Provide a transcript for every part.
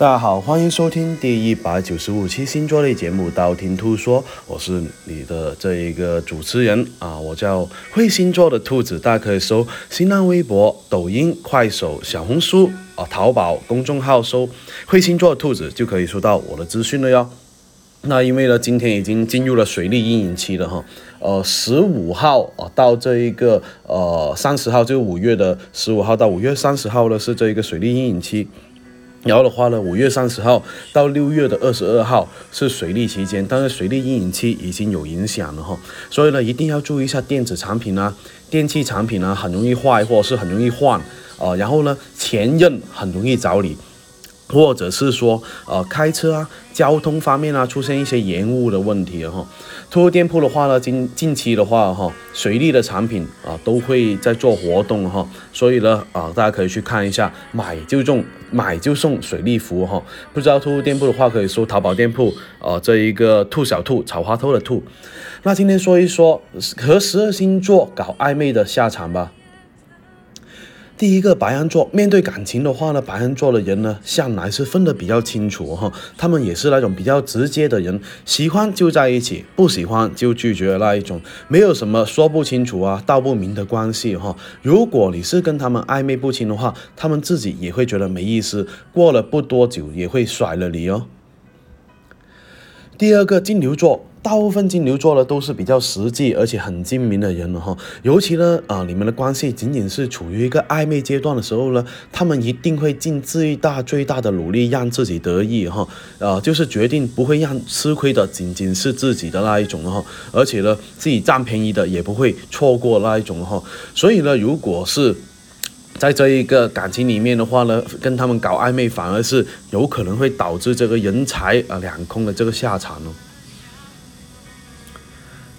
大家好，欢迎收听第一百九十五期星座类节目《道听途说》，我是你的这一个主持人啊，我叫会星座的兔子，大家可以搜新浪微博、抖音、快手、小红书啊、淘宝公众号搜“会星座的兔子”就可以收到我的资讯了哟。那因为呢，今天已经进入了水利阴影期了哈，呃，十五号啊到这一个呃三十号，就五月的十五号到五月三十号呢是这一个水利阴影期。然后的话呢，五月三十号到六月的二十二号是水利期间，但是水利运营期已经有影响了哈，所以呢一定要注意一下电子产品啊、电器产品啊，很容易坏或者是很容易换啊。然后呢，前任很容易找你。或者是说，呃，开车啊，交通方面啊，出现一些延误的问题哈。兔兔店铺的话呢，近近期的话哈，水利的产品啊都会在做活动哈，所以呢啊，大家可以去看一下，买就中，买就送水利服哈。不知道兔兔店铺的话，可以搜淘宝店铺啊，这一个兔小兔草花兔的兔。那今天说一说和十二星座搞暧昧的下场吧。第一个白羊座面对感情的话呢，白羊座的人呢向来是分得比较清楚哈，他们也是那种比较直接的人，喜欢就在一起，不喜欢就拒绝那一种，没有什么说不清楚啊、道不明的关系哈。如果你是跟他们暧昧不清的话，他们自己也会觉得没意思，过了不多久也会甩了你哦。第二个金牛座。大部分金牛座的都是比较实际而且很精明的人了哈，尤其呢啊，你们的关系仅仅是处于一个暧昧阶段的时候呢，他们一定会尽最大最大的努力让自己得意哈，啊，就是决定不会让吃亏的仅仅是自己的那一种哈，而且呢，自己占便宜的也不会错过那一种哈，所以呢，如果是在这一个感情里面的话呢，跟他们搞暧昧反而是有可能会导致这个人财啊两空的这个下场哦。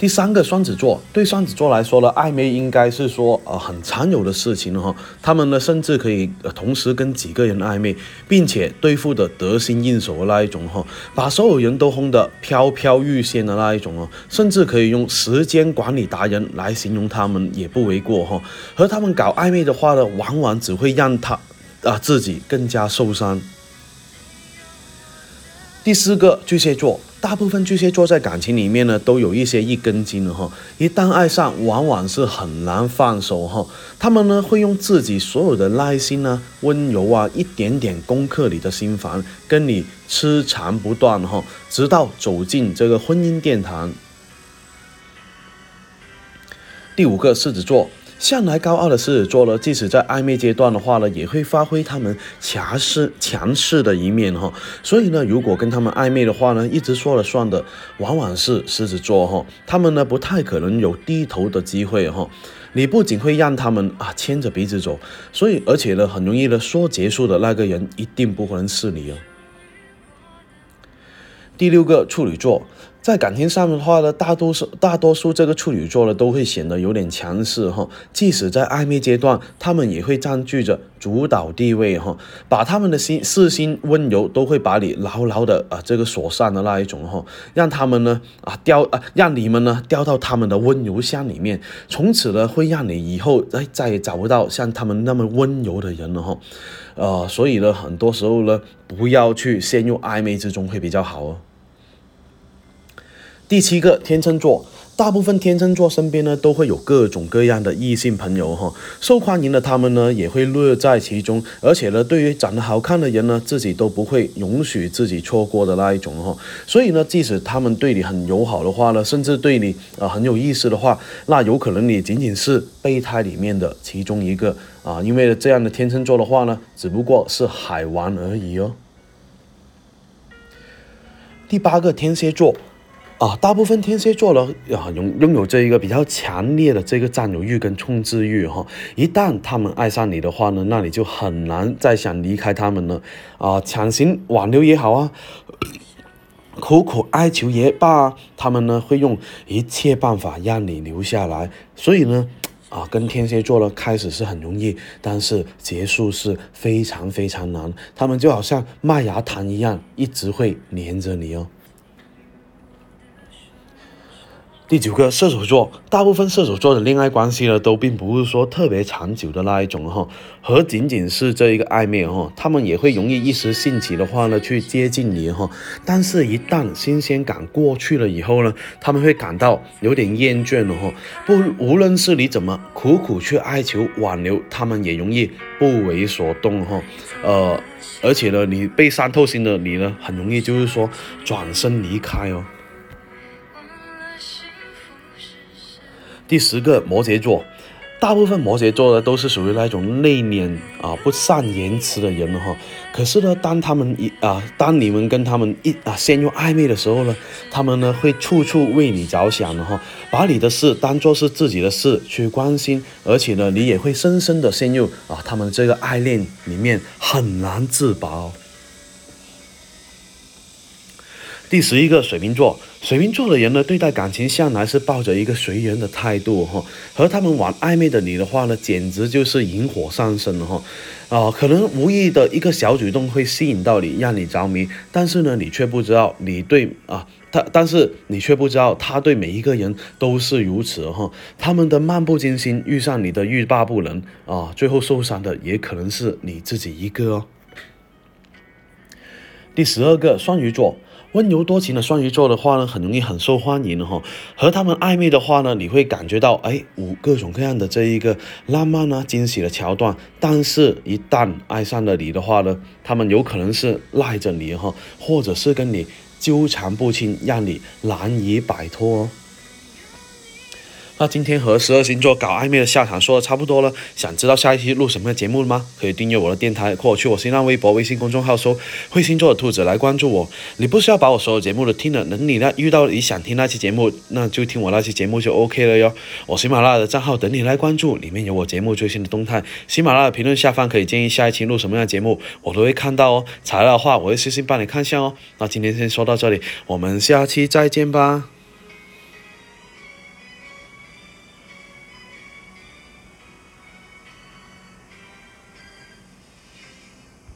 第三个双子座，对双子座来说呢，暧昧应该是说呃很常有的事情哈。他们呢甚至可以同时跟几个人暧昧，并且对付的得心应手的那一种哈，把所有人都轰得飘飘欲仙的那一种哦，甚至可以用时间管理达人来形容他们也不为过哈。和他们搞暧昧的话呢，往往只会让他啊自己更加受伤。第四个巨蟹座。大部分巨蟹座在感情里面呢，都有一些一根筋的哈，一旦爱上，往往是很难放手哈。他们呢会用自己所有的耐心啊、温柔啊，一点点攻克你的心房，跟你痴缠不断哈，直到走进这个婚姻殿堂。第五个狮子座。向来高傲的狮子座呢，即使在暧昧阶段的话呢，也会发挥他们强势强势的一面哈。所以呢，如果跟他们暧昧的话呢，一直说了算的，往往是狮子座哈。他们呢，不太可能有低头的机会哈。你不仅会让他们啊牵着鼻子走，所以而且呢，很容易的说结束的那个人，一定不可能是你哦。第六个处女座。在感情上的话呢，大多数大多数这个处女座呢都会显得有点强势哈，即使在暧昧阶段，他们也会占据着主导地位哈，把他们的心四心温柔都会把你牢牢的啊这个锁上的那一种哈，让他们呢啊掉啊让你们呢掉到他们的温柔乡里面，从此呢会让你以后再再也找不到像他们那么温柔的人了哈，呃，所以呢很多时候呢不要去陷入暧昧之中会比较好哦。第七个天秤座，大部分天秤座身边呢都会有各种各样的异性朋友哈，受欢迎的他们呢也会乐在其中，而且呢对于长得好看的人呢，自己都不会允许自己错过的那一种哈，所以呢，即使他们对你很友好的话呢，甚至对你啊很有意思的话，那有可能你仅仅是备胎里面的其中一个啊，因为这样的天秤座的话呢，只不过是海王而已哦。第八个天蝎座。啊，大部分天蝎座呢，啊拥拥有这一个比较强烈的这个占有欲跟控制欲哈，一旦他们爱上你的话呢，那你就很难再想离开他们了，啊，强行挽留也好啊，苦苦哀求也罢，他们呢会用一切办法让你留下来，所以呢，啊，跟天蝎座呢开始是很容易，但是结束是非常非常难，他们就好像麦芽糖一样，一直会黏着你哦。第九个射手座，大部分射手座的恋爱关系呢，都并不是说特别长久的那一种哈，和仅仅是这一个暧昧哈，他们也会容易一时兴起的话呢，去接近你哈，但是，一旦新鲜感过去了以后呢，他们会感到有点厌倦了哈，不，无论是你怎么苦苦去哀求挽留，他们也容易不为所动哈，呃，而且呢，你被伤透心的你呢，很容易就是说转身离开哦。第十个摩羯座，大部分摩羯座呢都是属于那种内敛啊、不善言辞的人哈。可是呢，当他们一啊，当你们跟他们一啊陷入暧昧的时候呢，他们呢会处处为你着想的哈，把你的事当做是自己的事去关心，而且呢，你也会深深的陷入啊他们这个爱恋里面，很难自拔。第十一个水瓶座，水瓶座的人呢，对待感情向来是抱着一个随缘的态度哈。和他们玩暧昧的你的话呢，简直就是引火上身了哈。啊，可能无意的一个小举动会吸引到你，让你着迷，但是呢，你却不知道你对啊他，但是你却不知道他对每一个人都是如此哈。他们的漫不经心遇上你的欲罢不能啊，最后受伤的也可能是你自己一个哦。第十二个双鱼座。温柔多情的双鱼座的话呢，很容易很受欢迎哈。和他们暧昧的话呢，你会感觉到哎，五各种各样的这一个浪漫啊、惊喜的桥段。但是，一旦爱上了你的话呢，他们有可能是赖着你哈，或者是跟你纠缠不清，让你难以摆脱哦。那今天和十二星座搞暧昧的下场说的差不多了，想知道下一期录什么节目吗？可以订阅我的电台，或去我新浪微博、微信公众号搜“会星座的兔子”来关注我。你不需要把我所有节目都听了，等你那遇到你想听那期节目，那就听我那期节目就 OK 了哟。我喜马拉雅的账号等你来关注，里面有我节目最新的动态。喜马拉雅评论下方可以建议下一期录什么样的节目，我都会看到哦。材料的话，我会私信帮你看一下哦。那今天先说到这里，我们下期再见吧。